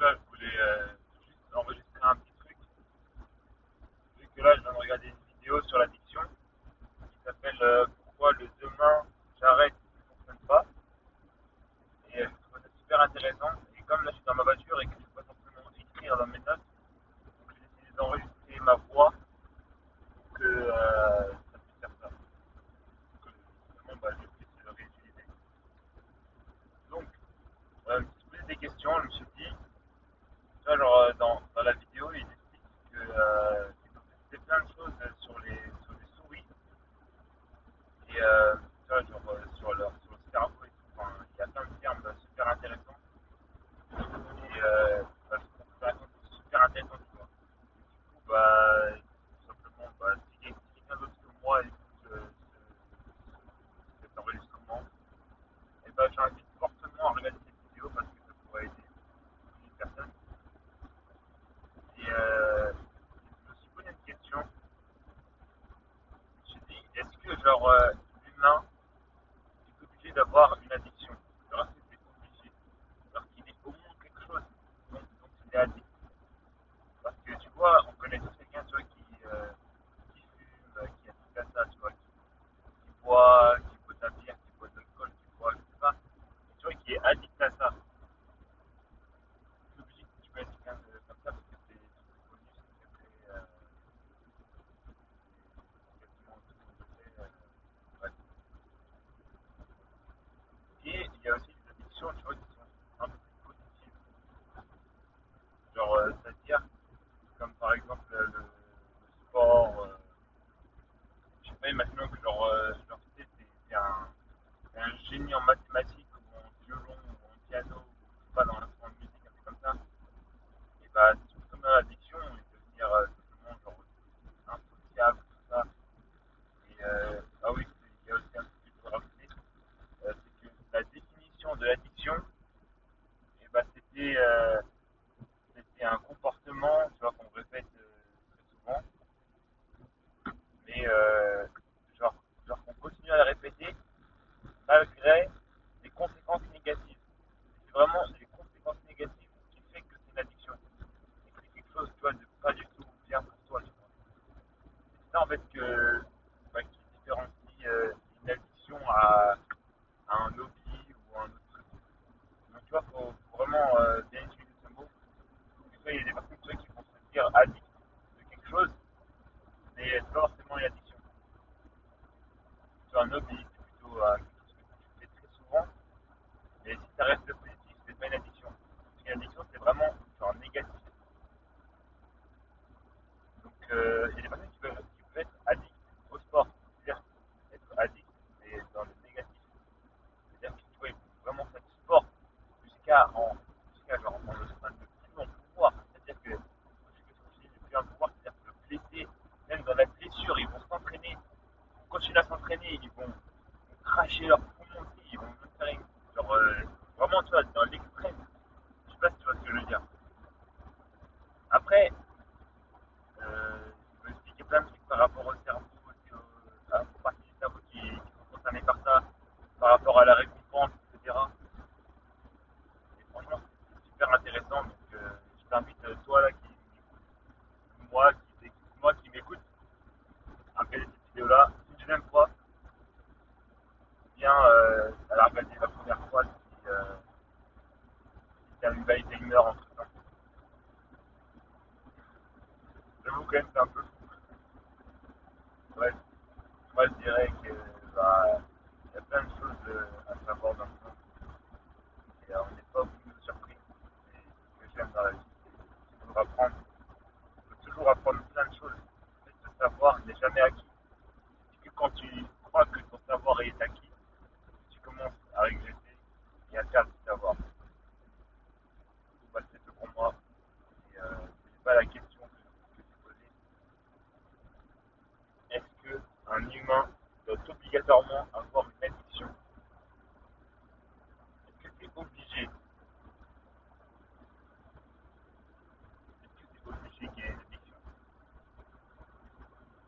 là, je voulais euh, juste enregistrer un petit truc. Vu que là, je viens de regarder une vidéo sur l'addiction qui s'appelle euh, Pourquoi le demain j'arrête ne fonctionne pas. Et euh, je trouve ça super intéressant. Et comme là, je suis dans ma voiture et que je ne peux pas simplement écrire dans mes notes, donc j'ai décidé d'enregistrer ma voix pour que euh, ça puisse faire ça. Que bah, je puisse le Donc, je me suis posé des questions, choses euh, sur les, sur les souris. Et euh, tu vois, genre, malgré les conséquences négatives. C'est vraiment les conséquences négatives qui fait que c'est une addiction. c'est quelque chose, tu vois, de pas du tout bien pour toi, C'est ça, en fait, bah, qui différencie euh, une addiction à, un hobby ou à un autre truc. Donc, tu vois, il faut vraiment euh, bien utiliser ce mot. Parce que, il y a des personnes, qui vont se dire addict de quelque chose, mais pas forcément une addiction. C'est un hobby, plutôt ça reste le positif, c'est pas une addiction. Parce qu'une addiction, c'est vraiment genre négatif. Donc, euh, il y a des personnes qui peuvent, être addicts au sport. C'est-à-dire être addicts dans le négatif. C'est-à-dire qu'ils peuvent vraiment faire du sport jusqu'à en, jusqu'à genre, en, plus en pouvoir. C'est-à-dire que, ce que je plus en pouvoir, c'est-à-dire qu'ils le blesser même dans la blessure, ils vont s'entraîner, ils vont continuer à s'entraîner, ils vont quand même un peu le Ouais, moi je dirais que bah, y a plein de choses euh, à savoir dans le obligatoirement